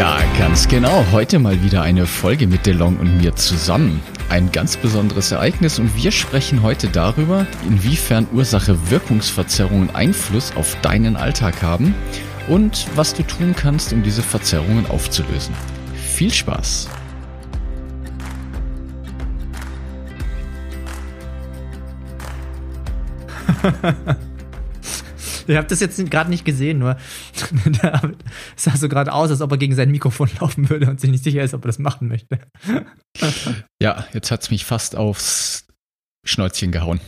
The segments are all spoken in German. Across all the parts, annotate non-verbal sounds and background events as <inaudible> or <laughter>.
Ja, ganz genau. Heute mal wieder eine Folge mit DeLong und mir zusammen. Ein ganz besonderes Ereignis und wir sprechen heute darüber, inwiefern Ursache-Wirkungsverzerrungen Einfluss auf deinen Alltag haben und was du tun kannst, um diese Verzerrungen aufzulösen. Viel Spaß! <laughs> Ihr habt das jetzt gerade nicht gesehen, nur <laughs> es sah so gerade aus, als ob er gegen sein Mikrofon <laughs> laufen würde und sich nicht sicher ist, ob er das machen möchte. <laughs> ja, jetzt hat es mich fast aufs Schnäuzchen gehauen.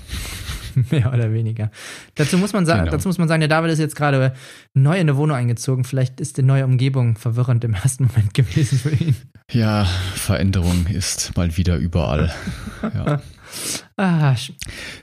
Mehr oder weniger. Dazu muss man, sagen, genau. dazu muss man sagen, der David ist jetzt gerade neu in eine Wohnung eingezogen. Vielleicht ist die neue Umgebung verwirrend im ersten Moment gewesen für ihn. Ja, Veränderung ist mal wieder überall. Ja. Ah,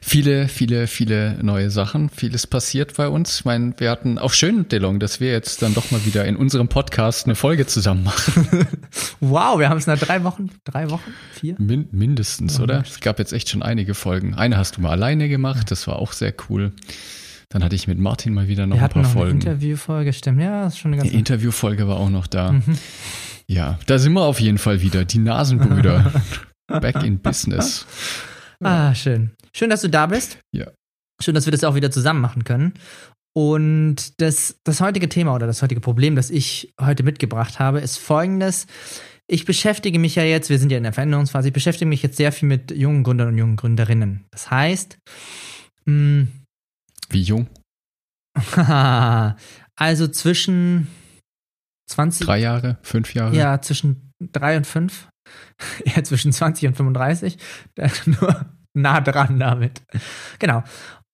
viele, viele, viele neue Sachen. Vieles passiert bei uns. Ich meine, wir hatten auch schön, Delong, dass wir jetzt dann doch mal wieder in unserem Podcast eine Folge zusammen machen. <laughs> wow, wir haben es nach drei Wochen, drei Wochen, vier? Min mindestens, oh, oder? Es gab jetzt echt schon einige Folgen. Eine hast du mal alleine gemacht, das war auch sehr cool. Dann hatte ich mit Martin mal wieder noch wir ein paar noch Folgen. Eine Interviewfolge, stimmt. Ja, das ist schon eine ganze. Die Interviewfolge war auch noch da. Mhm. Ja, da sind wir auf jeden Fall wieder. Die Nasenbrüder. <laughs> Back in Business. Ah, schön. Schön, dass du da bist. Ja. Schön, dass wir das auch wieder zusammen machen können. Und das, das heutige Thema oder das heutige Problem, das ich heute mitgebracht habe, ist folgendes. Ich beschäftige mich ja jetzt, wir sind ja in der Veränderungsphase, ich beschäftige mich jetzt sehr viel mit jungen Gründern und jungen Gründerinnen. Das heißt, mh, hm, wie jung? <laughs> also zwischen 20. Drei Jahre, fünf Jahre? Ja, zwischen drei und fünf. <laughs> eher zwischen 20 und 35. <laughs> Nur nah dran damit. Genau.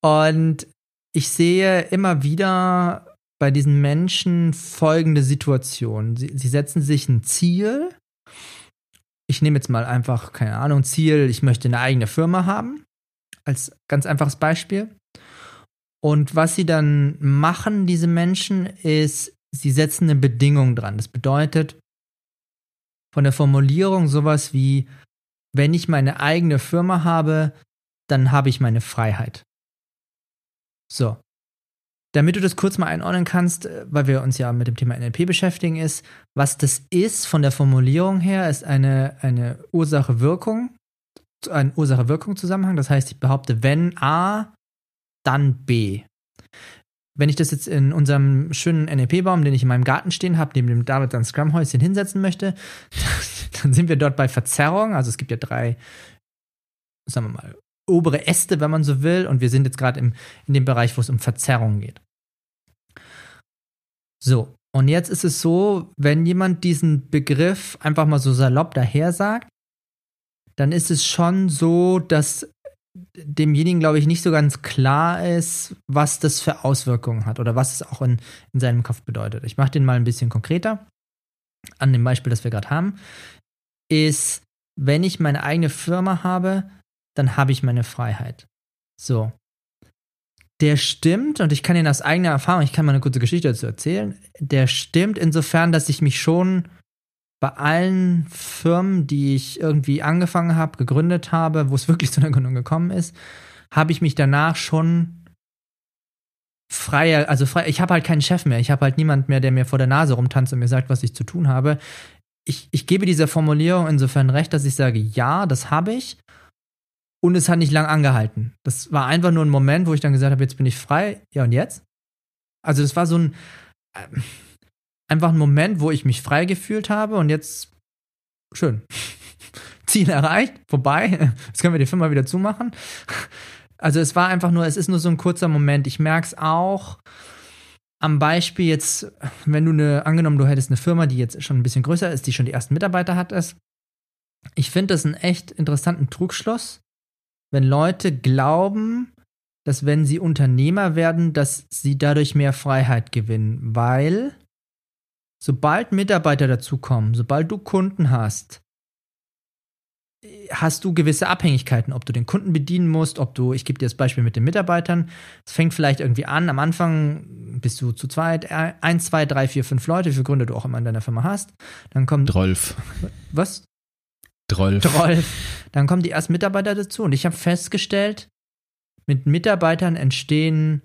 Und ich sehe immer wieder bei diesen Menschen folgende Situation. Sie, sie setzen sich ein Ziel. Ich nehme jetzt mal einfach, keine Ahnung, Ziel, ich möchte eine eigene Firma haben. Als ganz einfaches Beispiel. Und was sie dann machen, diese Menschen, ist, sie setzen eine Bedingung dran. Das bedeutet, von der Formulierung sowas wie, wenn ich meine eigene Firma habe, dann habe ich meine Freiheit. So. Damit du das kurz mal einordnen kannst, äh, weil wir uns ja mit dem Thema NLP beschäftigen, ist, was das ist von der Formulierung her, ist eine, eine Ursache-Wirkung, ein Ursache-Wirkung-Zusammenhang. Das heißt, ich behaupte, wenn A, dann B wenn ich das jetzt in unserem schönen NLP-Baum, den ich in meinem Garten stehen habe, neben dem David sein Scrum-Häuschen hinsetzen möchte, <laughs> dann sind wir dort bei Verzerrung. Also es gibt ja drei, sagen wir mal, obere Äste, wenn man so will, und wir sind jetzt gerade in dem Bereich, wo es um Verzerrung geht. So, und jetzt ist es so, wenn jemand diesen Begriff einfach mal so salopp daher sagt, dann ist es schon so, dass demjenigen, glaube ich, nicht so ganz klar ist, was das für Auswirkungen hat oder was es auch in, in seinem Kopf bedeutet. Ich mache den mal ein bisschen konkreter. An dem Beispiel, das wir gerade haben, ist, wenn ich meine eigene Firma habe, dann habe ich meine Freiheit. So. Der stimmt, und ich kann Ihnen aus eigener Erfahrung, ich kann mal eine kurze Geschichte dazu erzählen, der stimmt insofern, dass ich mich schon bei allen Firmen, die ich irgendwie angefangen habe, gegründet habe, wo es <laughs> wirklich zu einer Gründung gekommen ist, habe ich mich danach schon freier, also frei, ich habe halt keinen Chef mehr, ich habe halt niemand mehr, der mir vor der Nase rumtanzt und mir sagt, was ich zu tun habe. Ich, ich gebe dieser Formulierung insofern recht, dass ich sage, ja, das habe ich. Und es hat nicht lang angehalten. Das war einfach nur ein Moment, wo ich dann gesagt habe, jetzt bin ich frei. Ja, und jetzt? Also, das war so ein. Einfach ein Moment, wo ich mich frei gefühlt habe und jetzt schön. <laughs> Ziel erreicht, vorbei. <laughs> Jetzt können wir die Firma wieder zumachen. Also es war einfach nur, es ist nur so ein kurzer Moment. Ich merke es auch am Beispiel jetzt, wenn du eine, angenommen, du hättest eine Firma, die jetzt schon ein bisschen größer ist, die schon die ersten Mitarbeiter hat, ist. Ich finde das einen echt interessanten Trugschluss, wenn Leute glauben, dass wenn sie Unternehmer werden, dass sie dadurch mehr Freiheit gewinnen, weil Sobald Mitarbeiter dazukommen, sobald du Kunden hast, hast du gewisse Abhängigkeiten, ob du den Kunden bedienen musst, ob du, ich gebe dir das Beispiel mit den Mitarbeitern, es fängt vielleicht irgendwie an, am Anfang bist du zu zweit, äh, eins, zwei, drei, vier, fünf Leute, wie viele Gründe du auch immer in deiner Firma hast. Dann kommt. Drolf. Was? Drolf. Drolf. Dann kommen die ersten Mitarbeiter dazu und ich habe festgestellt, mit Mitarbeitern entstehen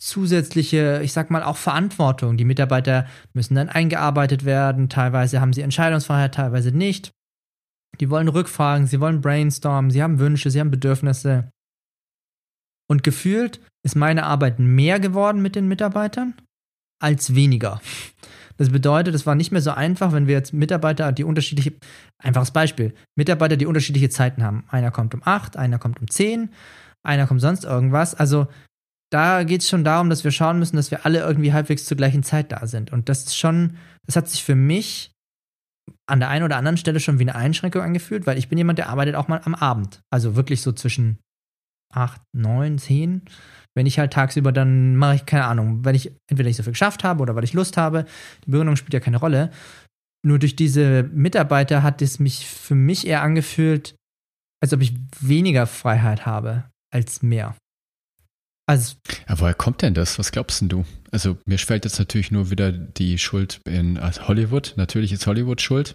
zusätzliche, ich sag mal, auch Verantwortung. Die Mitarbeiter müssen dann eingearbeitet werden, teilweise haben sie Entscheidungsfreiheit, teilweise nicht. Die wollen Rückfragen, sie wollen brainstormen, sie haben Wünsche, sie haben Bedürfnisse. Und gefühlt ist meine Arbeit mehr geworden mit den Mitarbeitern als weniger. Das bedeutet, es war nicht mehr so einfach, wenn wir jetzt Mitarbeiter, die unterschiedliche, einfaches Beispiel, Mitarbeiter, die unterschiedliche Zeiten haben. Einer kommt um 8, einer kommt um 10, einer kommt sonst irgendwas. Also da geht es schon darum, dass wir schauen müssen, dass wir alle irgendwie halbwegs zur gleichen Zeit da sind. Und das ist schon, das hat sich für mich an der einen oder anderen Stelle schon wie eine Einschränkung angefühlt, weil ich bin jemand, der arbeitet auch mal am Abend. Also wirklich so zwischen 8, 9, 10. Wenn ich halt tagsüber, dann mache ich keine Ahnung, wenn ich entweder nicht so viel geschafft habe oder weil ich Lust habe. Die Begründung spielt ja keine Rolle. Nur durch diese Mitarbeiter hat es mich für mich eher angefühlt, als ob ich weniger Freiheit habe als mehr. Also, ja, woher kommt denn das? Was glaubst denn du? Also mir fällt jetzt natürlich nur wieder die Schuld in Hollywood. Natürlich ist Hollywood schuld.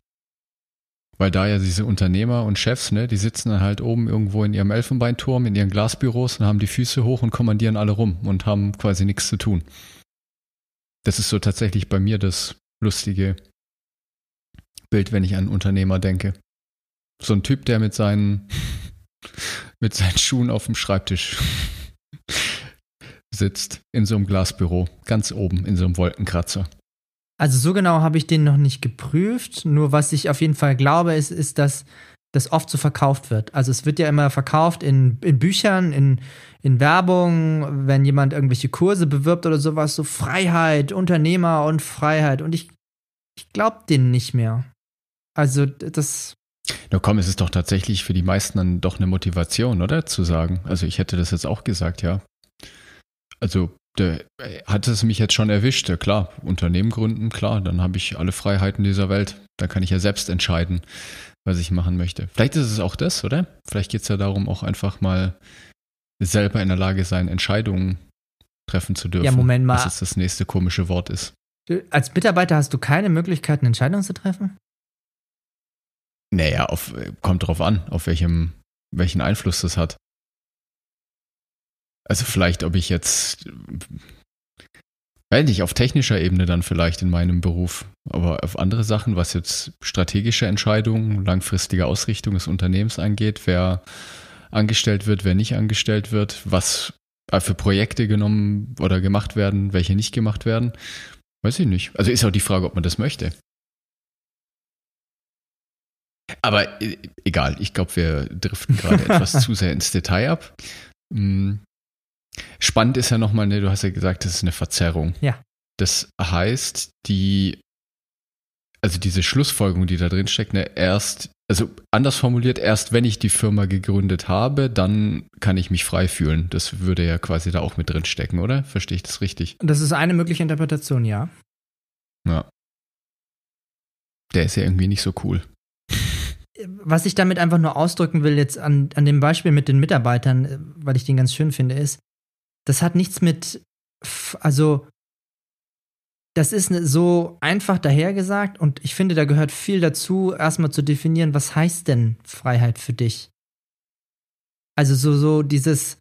Weil da ja diese Unternehmer und Chefs, ne, die sitzen dann halt oben irgendwo in ihrem Elfenbeinturm, in ihren Glasbüros und haben die Füße hoch und kommandieren alle rum und haben quasi nichts zu tun. Das ist so tatsächlich bei mir das lustige Bild, wenn ich an Unternehmer denke. So ein Typ, der mit seinen, <laughs> mit seinen Schuhen auf dem Schreibtisch sitzt in so einem Glasbüro, ganz oben in so einem Wolkenkratzer. Also so genau habe ich den noch nicht geprüft. Nur was ich auf jeden Fall glaube, ist, ist, dass das oft so verkauft wird. Also es wird ja immer verkauft in, in Büchern, in, in Werbung, wenn jemand irgendwelche Kurse bewirbt oder sowas, so Freiheit, Unternehmer und Freiheit. Und ich, ich glaube denen nicht mehr. Also das. Na komm, es ist doch tatsächlich für die meisten dann doch eine Motivation, oder? Zu sagen. Also ich hätte das jetzt auch gesagt, ja also der, hat es mich jetzt schon erwischt. Ja, klar, Unternehmen gründen, klar, dann habe ich alle Freiheiten dieser Welt. Da kann ich ja selbst entscheiden, was ich machen möchte. Vielleicht ist es auch das, oder? Vielleicht geht es ja darum, auch einfach mal selber in der Lage sein, Entscheidungen treffen zu dürfen. Ja, Moment mal. Was jetzt das nächste komische Wort ist. Als Mitarbeiter hast du keine Möglichkeit, eine Entscheidung zu treffen? Naja, auf, kommt drauf an, auf welchem, welchen Einfluss das hat. Also vielleicht, ob ich jetzt, weiß nicht, auf technischer Ebene dann vielleicht in meinem Beruf, aber auf andere Sachen, was jetzt strategische Entscheidungen, langfristige Ausrichtung des Unternehmens angeht, wer angestellt wird, wer nicht angestellt wird, was für Projekte genommen oder gemacht werden, welche nicht gemacht werden, weiß ich nicht. Also ist auch die Frage, ob man das möchte. Aber äh, egal, ich glaube, wir driften gerade <laughs> etwas zu sehr ins Detail ab. Spannend ist ja nochmal, ne, du hast ja gesagt, das ist eine Verzerrung. Ja. Das heißt, die, also diese Schlussfolgerung, die da drin steckt, ne, erst, also anders formuliert, erst wenn ich die Firma gegründet habe, dann kann ich mich frei fühlen. Das würde ja quasi da auch mit drin stecken, oder? Verstehe ich das richtig? Das ist eine mögliche Interpretation, ja. Ja. Der ist ja irgendwie nicht so cool. Was ich damit einfach nur ausdrücken will, jetzt an, an dem Beispiel mit den Mitarbeitern, weil ich den ganz schön finde, ist, das hat nichts mit, also, das ist ne, so einfach dahergesagt und ich finde, da gehört viel dazu, erstmal zu definieren, was heißt denn Freiheit für dich? Also so, so dieses,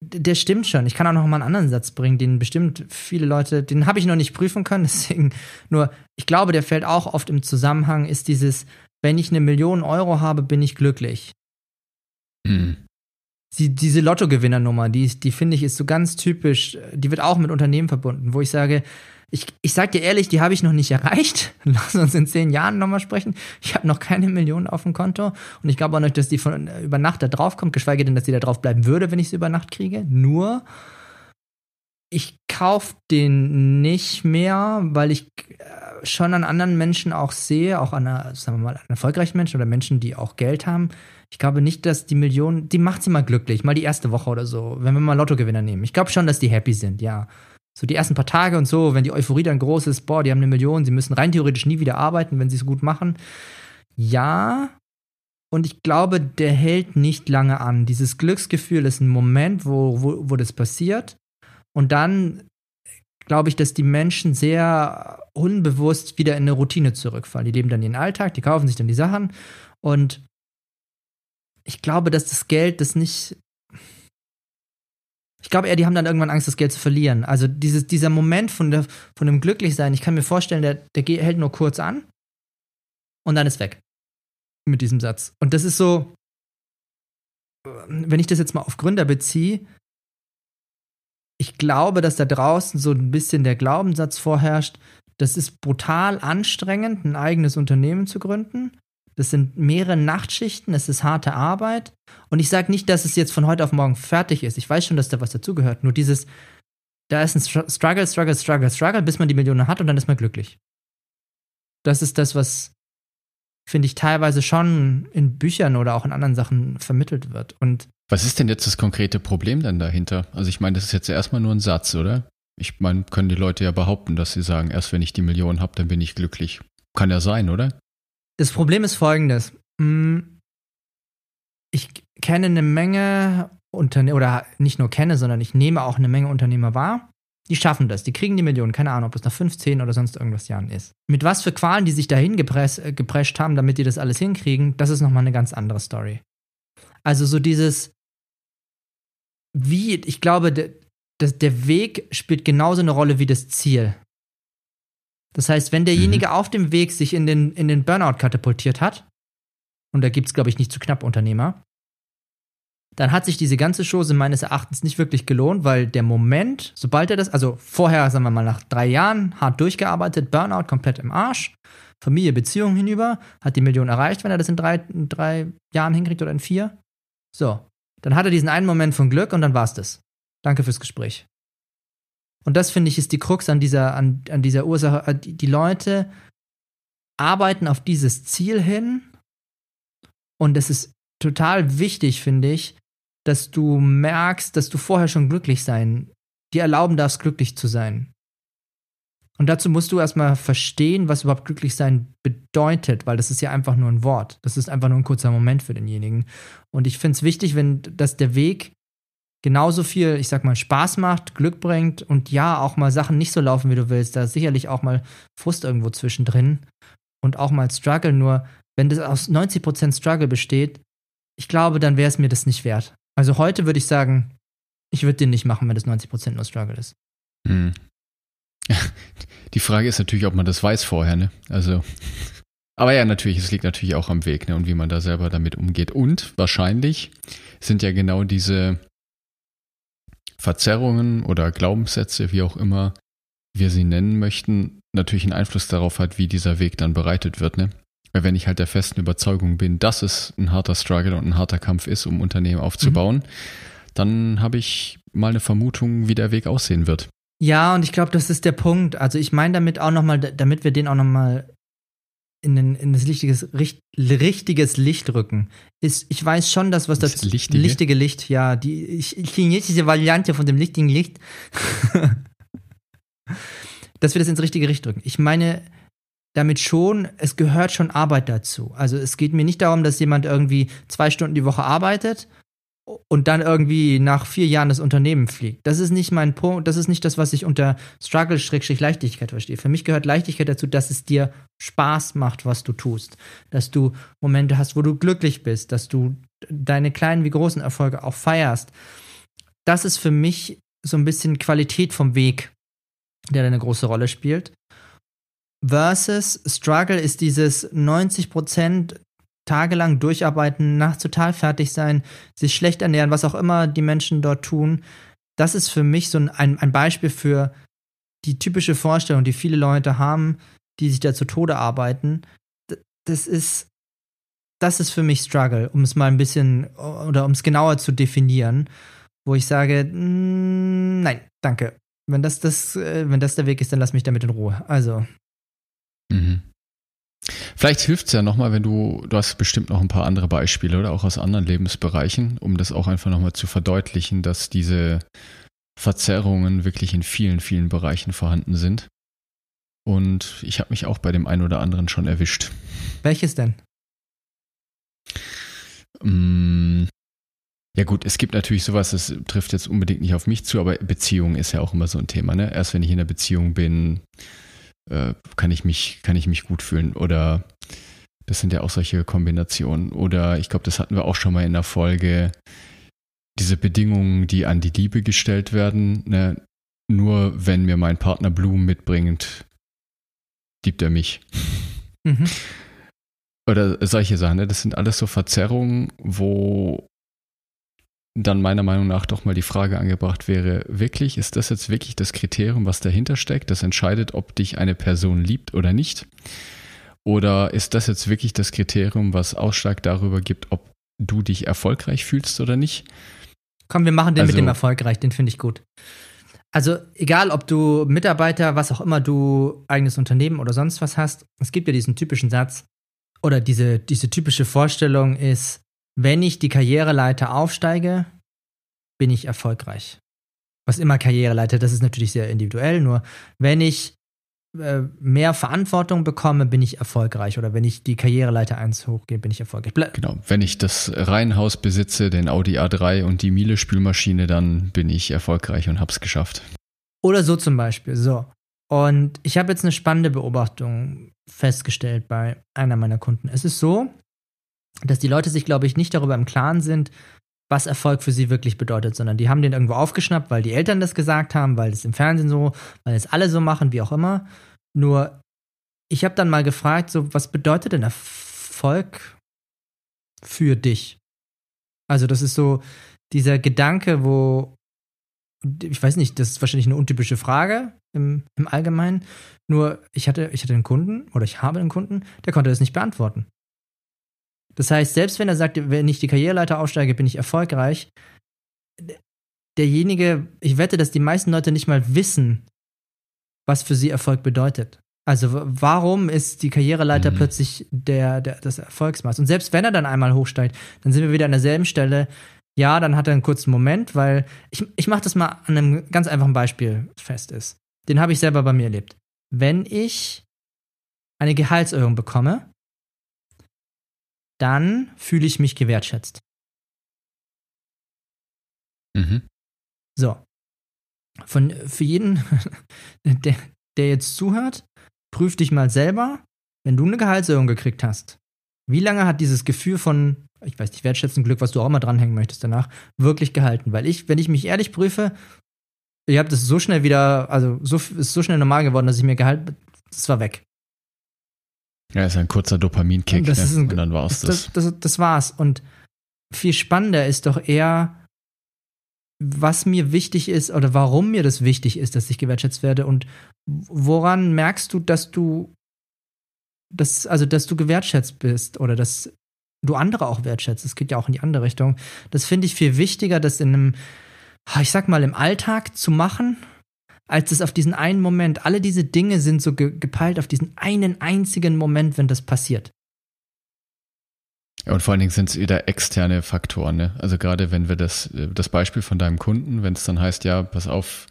der stimmt schon. Ich kann auch noch mal einen anderen Satz bringen, den bestimmt viele Leute, den habe ich noch nicht prüfen können, <laughs> deswegen nur, ich glaube, der fällt auch oft im Zusammenhang, ist dieses, wenn ich eine Million Euro habe, bin ich glücklich. Mhm die, diese Lottogewinnernummer, die, die finde ich ist so ganz typisch, die wird auch mit Unternehmen verbunden, wo ich sage, ich, ich sag dir ehrlich, die habe ich noch nicht erreicht. <laughs> Lass uns in zehn Jahren nochmal sprechen. Ich habe noch keine Millionen auf dem Konto und ich glaube auch nicht, dass die von äh, über Nacht da drauf kommt, geschweige denn, dass die da drauf bleiben würde, wenn ich sie über Nacht kriege. Nur, ich kaufe den nicht mehr, weil ich äh, schon an anderen Menschen auch sehe, auch an, sagen wir mal, an erfolgreichen Menschen oder Menschen, die auch Geld haben, ich glaube nicht, dass die Million, die macht sie mal glücklich, mal die erste Woche oder so, wenn wir mal Lottogewinner nehmen. Ich glaube schon, dass die happy sind, ja. So die ersten paar Tage und so, wenn die Euphorie dann groß ist, boah, die haben eine Million, sie müssen rein theoretisch nie wieder arbeiten, wenn sie es gut machen. Ja, Und ich glaube, der hält nicht lange an. Dieses Glücksgefühl ist ein Moment, wo, wo, wo das passiert. Und dann glaube ich, dass die Menschen sehr unbewusst wieder in eine Routine zurückfallen. Die leben dann ihren Alltag, die kaufen sich dann die Sachen. Und ich glaube, dass das Geld das nicht. Ich glaube eher, die haben dann irgendwann Angst, das Geld zu verlieren. Also dieses, dieser Moment von, der, von dem Glücklichsein, ich kann mir vorstellen, der, der hält nur kurz an und dann ist weg mit diesem Satz. Und das ist so, wenn ich das jetzt mal auf Gründer beziehe, ich glaube, dass da draußen so ein bisschen der Glaubenssatz vorherrscht, das ist brutal anstrengend, ein eigenes Unternehmen zu gründen. Das sind mehrere Nachtschichten, es ist harte Arbeit. Und ich sage nicht, dass es jetzt von heute auf morgen fertig ist. Ich weiß schon, dass da was dazugehört. Nur dieses, da ist ein Struggle, Struggle, Struggle, Struggle, bis man die Millionen hat und dann ist man glücklich. Das ist das, was finde ich, teilweise schon in Büchern oder auch in anderen Sachen vermittelt wird. Und was ist denn jetzt das konkrete Problem denn dahinter? Also ich meine, das ist jetzt erstmal nur ein Satz, oder? Ich meine, können die Leute ja behaupten, dass sie sagen, erst wenn ich die Millionen habe, dann bin ich glücklich. Kann ja sein, oder? Das Problem ist folgendes. Hm, ich kenne eine Menge Unternehmer, oder nicht nur kenne, sondern ich nehme auch eine Menge Unternehmer wahr, die schaffen das, die kriegen die Millionen, keine Ahnung, ob das nach 15 oder sonst irgendwas Jahren ist. Mit was für Qualen die sich dahin gepress, äh, geprescht haben, damit die das alles hinkriegen, das ist nochmal eine ganz andere Story. Also so dieses, wie, ich glaube, der, der Weg spielt genauso eine Rolle wie das Ziel. Das heißt, wenn derjenige mhm. auf dem Weg sich in den, in den Burnout katapultiert hat, und da gibt es, glaube ich, nicht zu knapp Unternehmer, dann hat sich diese ganze Chose meines Erachtens nicht wirklich gelohnt, weil der Moment, sobald er das, also vorher, sagen wir mal, nach drei Jahren hart durchgearbeitet, Burnout komplett im Arsch, Familie, Beziehung hinüber, hat die Million erreicht, wenn er das in drei, in drei Jahren hinkriegt oder in vier. So, dann hat er diesen einen Moment von Glück und dann war's das. Danke fürs Gespräch. Und das finde ich ist die Krux an dieser, an, an dieser Ursache. Äh, die, die Leute arbeiten auf dieses Ziel hin und es ist total wichtig, finde ich, dass du merkst, dass du vorher schon glücklich sein, dir erlauben darfst, glücklich zu sein. Und dazu musst du erstmal verstehen, was überhaupt glücklich sein bedeutet, weil das ist ja einfach nur ein Wort. Das ist einfach nur ein kurzer Moment für denjenigen. Und ich finde es wichtig, wenn dass der Weg genauso viel, ich sag mal, Spaß macht, Glück bringt und ja, auch mal Sachen nicht so laufen, wie du willst. Da ist sicherlich auch mal Frust irgendwo zwischendrin und auch mal Struggle. Nur wenn das aus 90% Struggle besteht, ich glaube, dann wäre es mir das nicht wert. Also heute würde ich sagen, ich würde den nicht machen, wenn das 90% nur Struggle ist. Hm. <laughs> Die Frage ist natürlich, ob man das weiß vorher, ne? Also. Aber ja, natürlich, es liegt natürlich auch am Weg, ne? Und wie man da selber damit umgeht. Und wahrscheinlich sind ja genau diese Verzerrungen oder Glaubenssätze, wie auch immer wir sie nennen möchten, natürlich einen Einfluss darauf hat, wie dieser Weg dann bereitet wird, ne? Weil wenn ich halt der festen Überzeugung bin, dass es ein harter Struggle und ein harter Kampf ist, um Unternehmen aufzubauen, mhm. dann habe ich mal eine Vermutung, wie der Weg aussehen wird. Ja, und ich glaube, das ist der Punkt. Also ich meine damit auch nochmal, damit wir den auch nochmal in, in das richtiges, richt, richtiges Licht rücken. Ist, ich weiß schon, dass was das, das lichtige? lichtige Licht, ja, die chinesische Variante von dem lichtigen Licht, <laughs> dass wir das ins richtige Licht rücken. Ich meine, damit schon, es gehört schon Arbeit dazu. Also es geht mir nicht darum, dass jemand irgendwie zwei Stunden die Woche arbeitet und dann irgendwie nach vier Jahren das Unternehmen fliegt. Das ist nicht mein Punkt, das ist nicht das, was ich unter Struggle-Leichtigkeit verstehe. Für mich gehört Leichtigkeit dazu, dass es dir Spaß macht, was du tust. Dass du Momente hast, wo du glücklich bist, dass du deine kleinen wie großen Erfolge auch feierst. Das ist für mich so ein bisschen Qualität vom Weg, der eine große Rolle spielt versus Struggle ist dieses 90% tagelang durcharbeiten, nachts total fertig sein, sich schlecht ernähren, was auch immer die Menschen dort tun. Das ist für mich so ein, ein Beispiel für die typische Vorstellung, die viele Leute haben, die sich da zu Tode arbeiten. Das ist, das ist für mich Struggle, um es mal ein bisschen oder um es genauer zu definieren, wo ich sage, mm, nein, danke. Wenn das, das, äh, wenn das der Weg ist, dann lass mich damit in Ruhe. Also, Mhm. Vielleicht hilft es ja nochmal, wenn du, du hast bestimmt noch ein paar andere Beispiele oder auch aus anderen Lebensbereichen, um das auch einfach nochmal zu verdeutlichen, dass diese Verzerrungen wirklich in vielen, vielen Bereichen vorhanden sind. Und ich habe mich auch bei dem einen oder anderen schon erwischt. Welches denn? Mm, ja gut, es gibt natürlich sowas, das trifft jetzt unbedingt nicht auf mich zu, aber Beziehung ist ja auch immer so ein Thema. Ne? Erst wenn ich in einer Beziehung bin, äh, kann, ich mich, kann ich mich gut fühlen. Oder das sind ja auch solche Kombinationen. Oder ich glaube, das hatten wir auch schon mal in der Folge, diese Bedingungen, die an die Liebe gestellt werden. Ne? Nur wenn mir mein Partner Blumen mitbringt, liebt er mich. Mhm. Oder solche Sachen. Ne? Das sind alles so Verzerrungen, wo dann meiner Meinung nach doch mal die Frage angebracht wäre, wirklich, ist das jetzt wirklich das Kriterium, was dahinter steckt, das entscheidet, ob dich eine Person liebt oder nicht? Oder ist das jetzt wirklich das Kriterium, was Ausschlag darüber gibt, ob du dich erfolgreich fühlst oder nicht? Komm, wir machen den also, mit dem erfolgreich, den finde ich gut. Also egal, ob du Mitarbeiter, was auch immer du, eigenes Unternehmen oder sonst was hast, es gibt ja diesen typischen Satz oder diese, diese typische Vorstellung ist, wenn ich die Karriereleiter aufsteige, bin ich erfolgreich. Was immer Karriereleiter, das ist natürlich sehr individuell, nur wenn ich äh, mehr Verantwortung bekomme, bin ich erfolgreich. Oder wenn ich die Karriereleiter 1 hochgehe, bin ich erfolgreich. Ble genau, wenn ich das Reihenhaus besitze, den Audi A3 und die Miele-Spülmaschine, dann bin ich erfolgreich und hab's geschafft. Oder so zum Beispiel, so. Und ich habe jetzt eine spannende Beobachtung festgestellt bei einer meiner Kunden. Es ist so, dass die Leute sich, glaube ich, nicht darüber im Klaren sind, was Erfolg für sie wirklich bedeutet, sondern die haben den irgendwo aufgeschnappt, weil die Eltern das gesagt haben, weil es im Fernsehen so, weil es alle so machen, wie auch immer. Nur, ich habe dann mal gefragt, so, was bedeutet denn Erfolg für dich? Also, das ist so dieser Gedanke, wo, ich weiß nicht, das ist wahrscheinlich eine untypische Frage im, im Allgemeinen. Nur, ich hatte, ich hatte einen Kunden oder ich habe einen Kunden, der konnte das nicht beantworten. Das heißt, selbst wenn er sagt, wenn ich die Karriereleiter aufsteige, bin ich erfolgreich, derjenige, ich wette, dass die meisten Leute nicht mal wissen, was für sie Erfolg bedeutet. Also warum ist die Karriereleiter mhm. plötzlich der, der, das Erfolgsmaß? Und selbst wenn er dann einmal hochsteigt, dann sind wir wieder an derselben Stelle. Ja, dann hat er einen kurzen Moment, weil ich, ich mache das mal an einem ganz einfachen Beispiel fest ist. Den habe ich selber bei mir erlebt. Wenn ich eine Gehaltserhöhung bekomme, dann fühle ich mich gewertschätzt. Mhm. So. Von, für jeden, <laughs> der, der jetzt zuhört, prüf dich mal selber, wenn du eine Gehaltserhöhung gekriegt hast. Wie lange hat dieses Gefühl von, ich weiß nicht, wertschätzen Glück, was du auch immer dranhängen möchtest danach, wirklich gehalten? Weil ich, wenn ich mich ehrlich prüfe, ich habe das so schnell wieder, also so, ist so schnell normal geworden, dass ich mir Gehalt, das war weg. Ja, ist ein kurzer Dopaminkick, das ne? ist ein, und dann war's das. Das, das. das war's. Und viel spannender ist doch eher, was mir wichtig ist oder warum mir das wichtig ist, dass ich gewertschätzt werde und woran merkst du, dass du dass, also dass du gewertschätzt bist oder dass du andere auch wertschätzt. Es geht ja auch in die andere Richtung. Das finde ich viel wichtiger, das in einem, ich sag mal, im Alltag zu machen, als es auf diesen einen Moment, alle diese Dinge sind so ge gepeilt auf diesen einen einzigen Moment, wenn das passiert. Und vor allen Dingen sind es wieder externe Faktoren. Ne? Also gerade wenn wir das, das Beispiel von deinem Kunden, wenn es dann heißt, ja, pass auf,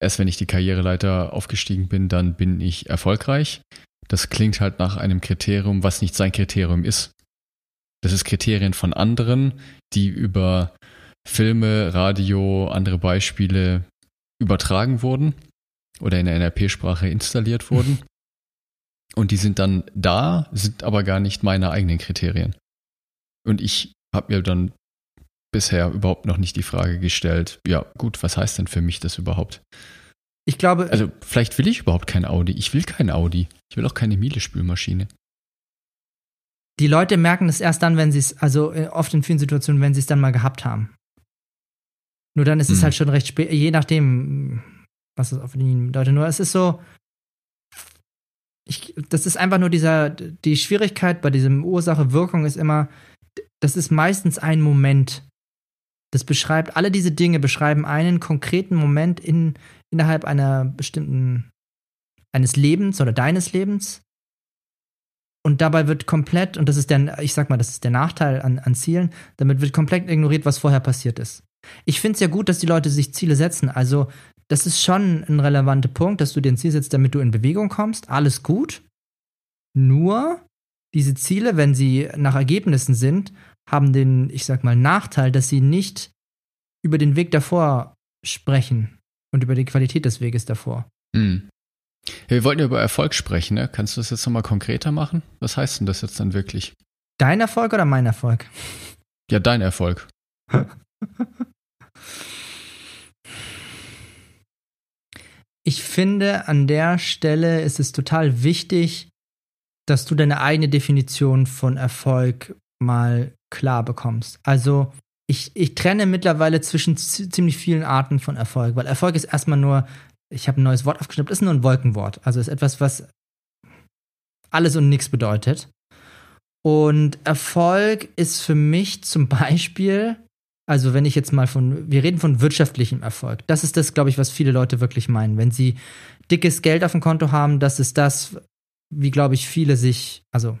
erst wenn ich die Karriereleiter aufgestiegen bin, dann bin ich erfolgreich. Das klingt halt nach einem Kriterium, was nicht sein Kriterium ist. Das ist Kriterien von anderen, die über Filme, Radio, andere Beispiele übertragen wurden oder in der NLP-Sprache installiert wurden. <laughs> Und die sind dann da, sind aber gar nicht meine eigenen Kriterien. Und ich habe mir dann bisher überhaupt noch nicht die Frage gestellt, ja gut, was heißt denn für mich das überhaupt? Ich glaube. Also vielleicht will ich überhaupt kein Audi. Ich will kein Audi. Ich will auch keine Miele-Spülmaschine. Die Leute merken es erst dann, wenn sie es, also äh, oft in vielen Situationen, wenn sie es dann mal gehabt haben. Nur dann ist mhm. es halt schon recht spät, je nachdem, was es auf ihn bedeutet. Nur es ist so, ich, das ist einfach nur dieser, die Schwierigkeit bei diesem Ursache-Wirkung ist immer, das ist meistens ein Moment. Das beschreibt, alle diese Dinge beschreiben einen konkreten Moment in, innerhalb einer bestimmten, eines Lebens oder deines Lebens. Und dabei wird komplett, und das ist der, ich sag mal, das ist der Nachteil an, an Zielen, damit wird komplett ignoriert, was vorher passiert ist. Ich finde es ja gut, dass die Leute sich Ziele setzen. Also, das ist schon ein relevanter Punkt, dass du dir ein Ziel setzt, damit du in Bewegung kommst. Alles gut. Nur diese Ziele, wenn sie nach Ergebnissen sind, haben den, ich sag mal, Nachteil, dass sie nicht über den Weg davor sprechen und über die Qualität des Weges davor. Mhm. Wir wollten ja über Erfolg sprechen, ne? Kannst du das jetzt nochmal konkreter machen? Was heißt denn das jetzt dann wirklich? Dein Erfolg oder mein Erfolg? Ja, dein Erfolg. <laughs> ich finde, an der Stelle ist es total wichtig, dass du deine eigene Definition von Erfolg mal klar bekommst. Also ich, ich trenne mittlerweile zwischen ziemlich vielen Arten von Erfolg, weil Erfolg ist erstmal nur, ich habe ein neues Wort aufgeschnappt, ist nur ein Wolkenwort. Also ist etwas, was alles und nichts bedeutet. Und Erfolg ist für mich zum Beispiel, also wenn ich jetzt mal von, wir reden von wirtschaftlichem Erfolg. Das ist das, glaube ich, was viele Leute wirklich meinen. Wenn sie dickes Geld auf dem Konto haben, das ist das, wie, glaube ich, viele sich, also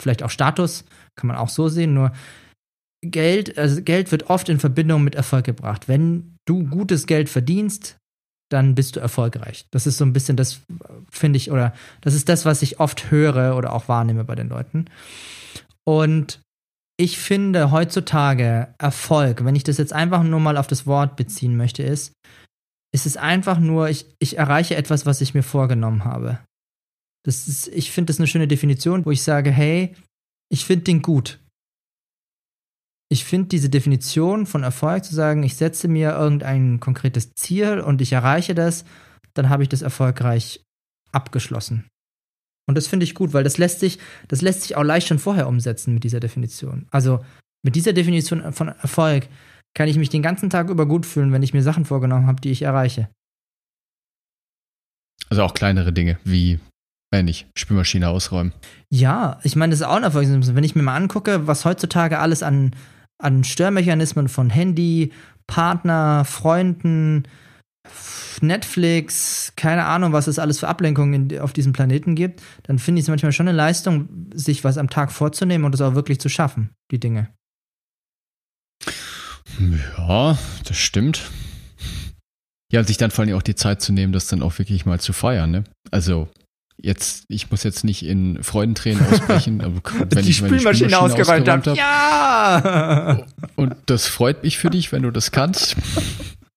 vielleicht auch Status, kann man auch so sehen, nur Geld, also Geld wird oft in Verbindung mit Erfolg gebracht. Wenn du gutes Geld verdienst, dann bist du erfolgreich. Das ist so ein bisschen das, finde ich, oder das ist das, was ich oft höre oder auch wahrnehme bei den Leuten. Und ich finde heutzutage Erfolg, wenn ich das jetzt einfach nur mal auf das Wort beziehen möchte, ist, ist es einfach nur, ich, ich erreiche etwas, was ich mir vorgenommen habe. Das ist, ich finde das eine schöne Definition, wo ich sage, hey, ich finde den gut. Ich finde diese Definition von Erfolg zu sagen, ich setze mir irgendein konkretes Ziel und ich erreiche das, dann habe ich das erfolgreich abgeschlossen. Und das finde ich gut, weil das lässt sich, das lässt sich auch leicht schon vorher umsetzen mit dieser Definition. Also mit dieser Definition von Erfolg kann ich mich den ganzen Tag über gut fühlen, wenn ich mir Sachen vorgenommen habe, die ich erreiche. Also auch kleinere Dinge wie äh, nicht, Spülmaschine ausräumen. Ja, ich meine, das ist auch ein Erfolg. Wenn ich mir mal angucke, was heutzutage alles an, an Störmechanismen von Handy, Partner, Freunden, Netflix, keine Ahnung, was es alles für Ablenkungen auf diesem Planeten gibt, dann finde ich es manchmal schon eine Leistung, sich was am Tag vorzunehmen und es auch wirklich zu schaffen, die Dinge. Ja, das stimmt. Ja, und sich dann vor allem auch die Zeit zu nehmen, das dann auch wirklich mal zu feiern, ne? Also, jetzt, ich muss jetzt nicht in Freudentränen <laughs> ausbrechen, aber wenn die ich meine Spülmaschine, Spülmaschine ausgeräumt habe. Ja! Und das freut mich für dich, wenn du das kannst.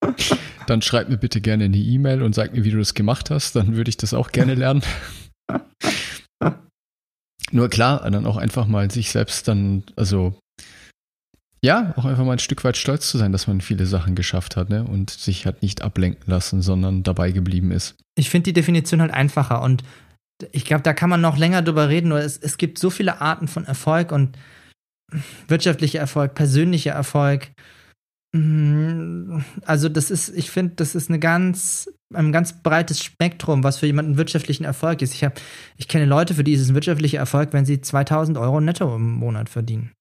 <laughs> Dann schreib mir bitte gerne eine E-Mail und sag mir, wie du das gemacht hast. Dann würde ich das auch gerne lernen. <laughs> Nur klar, dann auch einfach mal sich selbst dann, also ja, auch einfach mal ein Stück weit stolz zu sein, dass man viele Sachen geschafft hat, ne? Und sich halt nicht ablenken lassen, sondern dabei geblieben ist. Ich finde die Definition halt einfacher und ich glaube, da kann man noch länger drüber reden, nur es, es gibt so viele Arten von Erfolg und wirtschaftlicher Erfolg, persönlicher Erfolg. Mm, also, das ist, ich finde, das ist eine ganz, ein ganz breites Spektrum, was für jemanden wirtschaftlichen Erfolg ist. Ich, hab, ich kenne Leute, für die ist es ein wirtschaftlicher Erfolg, wenn sie 2000 Euro netto im Monat verdienen.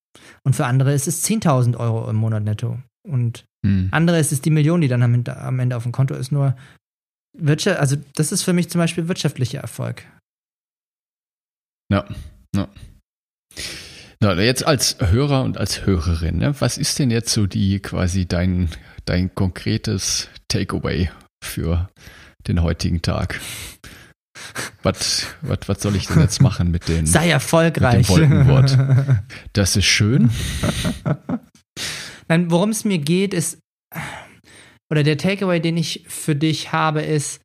Und für andere ist es 10.000 Euro im Monat netto. Und hm. andere ist es die Million, die dann am, am Ende auf dem Konto ist. Nur Wirtschaft, also das ist für mich zum Beispiel wirtschaftlicher Erfolg. Ja, ja. Na, jetzt als Hörer und als Hörerin, ne, was ist denn jetzt so die quasi dein, dein konkretes Takeaway für den heutigen Tag? Was, was, was soll ich denn jetzt machen mit den Sei erfolgreich. Mit dem Wolkenwort? Das ist schön. Nein, worum es mir geht, ist, oder der Takeaway, den ich für dich habe, ist,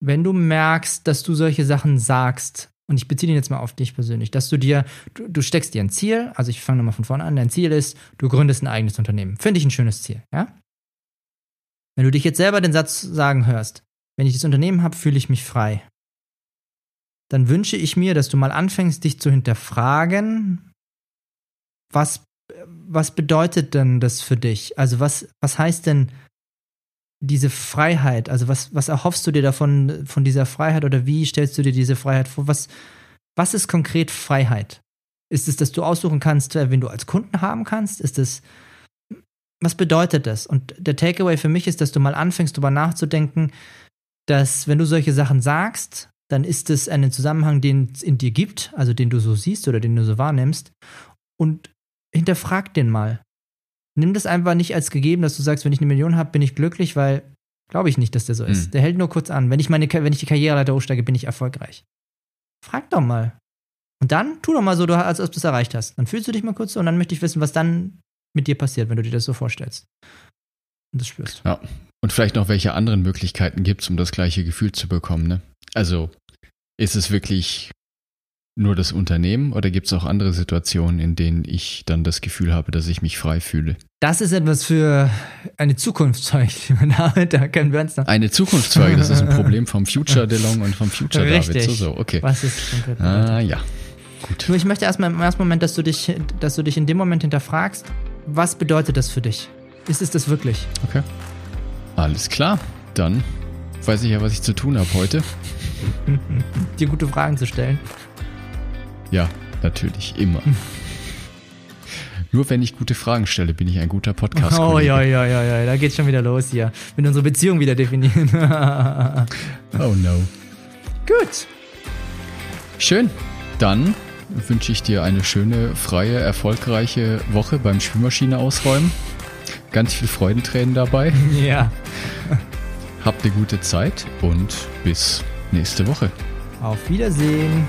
wenn du merkst, dass du solche Sachen sagst, und ich beziehe den jetzt mal auf dich persönlich, dass du dir, du, du steckst dir ein Ziel, also ich fange nochmal von vorne an, dein Ziel ist, du gründest ein eigenes Unternehmen. Finde ich ein schönes Ziel, ja? Wenn du dich jetzt selber den Satz sagen hörst, wenn ich das Unternehmen habe, fühle ich mich frei, dann wünsche ich mir, dass du mal anfängst, dich zu hinterfragen, was, was bedeutet denn das für dich? Also was, was heißt denn diese Freiheit? Also was, was erhoffst du dir davon, von dieser Freiheit oder wie stellst du dir diese Freiheit vor? Was, was ist konkret Freiheit? Ist es, dass du aussuchen kannst, äh, wen du als Kunden haben kannst? Ist es, was bedeutet das? Und der Takeaway für mich ist, dass du mal anfängst, darüber nachzudenken, dass wenn du solche Sachen sagst, dann ist es einen Zusammenhang, den es in dir gibt, also den du so siehst oder den du so wahrnimmst. Und hinterfrag den mal nimm das einfach nicht als gegeben, dass du sagst, wenn ich eine Million habe, bin ich glücklich, weil glaube ich nicht, dass der so ist. Mhm. Der hält nur kurz an. Wenn ich meine, wenn ich die Karriereleiter hochsteige, bin ich erfolgreich. Frag doch mal. Und dann tu doch mal so, als ob du es erreicht hast. Dann fühlst du dich mal kurz so und dann möchte ich wissen, was dann mit dir passiert, wenn du dir das so vorstellst. Und das spürst. Ja. Und vielleicht noch, welche anderen Möglichkeiten gibt es, um das gleiche Gefühl zu bekommen, ne? Also, ist es wirklich nur das Unternehmen oder gibt es auch andere Situationen, in denen ich dann das Gefühl habe, dass ich mich frei fühle? Das ist etwas für eine Zukunftszeug, <laughs> da können wir uns noch. Eine Zukunftszeug, das ist ein Problem vom Future <laughs> DeLong und vom Future Richtig. David. So, so, okay. Was ist konkret? Ah, ja. Gut. Nur ich möchte erstmal im ersten Moment, dass du dich, dass du dich in dem Moment hinterfragst, was bedeutet das für dich? Ist es das wirklich? Okay. Alles klar. Dann weiß ich ja, was ich zu tun habe heute. <laughs> Dir gute Fragen zu stellen. Ja, natürlich, immer. <laughs> Nur wenn ich gute Fragen stelle, bin ich ein guter podcast Oh ja, ja, ja, ja, da geht's schon wieder los hier. Wenn unsere Beziehung wieder definieren. <laughs> oh no. Gut. Schön. Dann wünsche ich dir eine schöne, freie, erfolgreiche Woche beim Spülmaschine ausräumen. Ganz viel Freudentränen dabei. <laughs> Ja. Habt eine gute Zeit und bis nächste Woche. Auf Wiedersehen.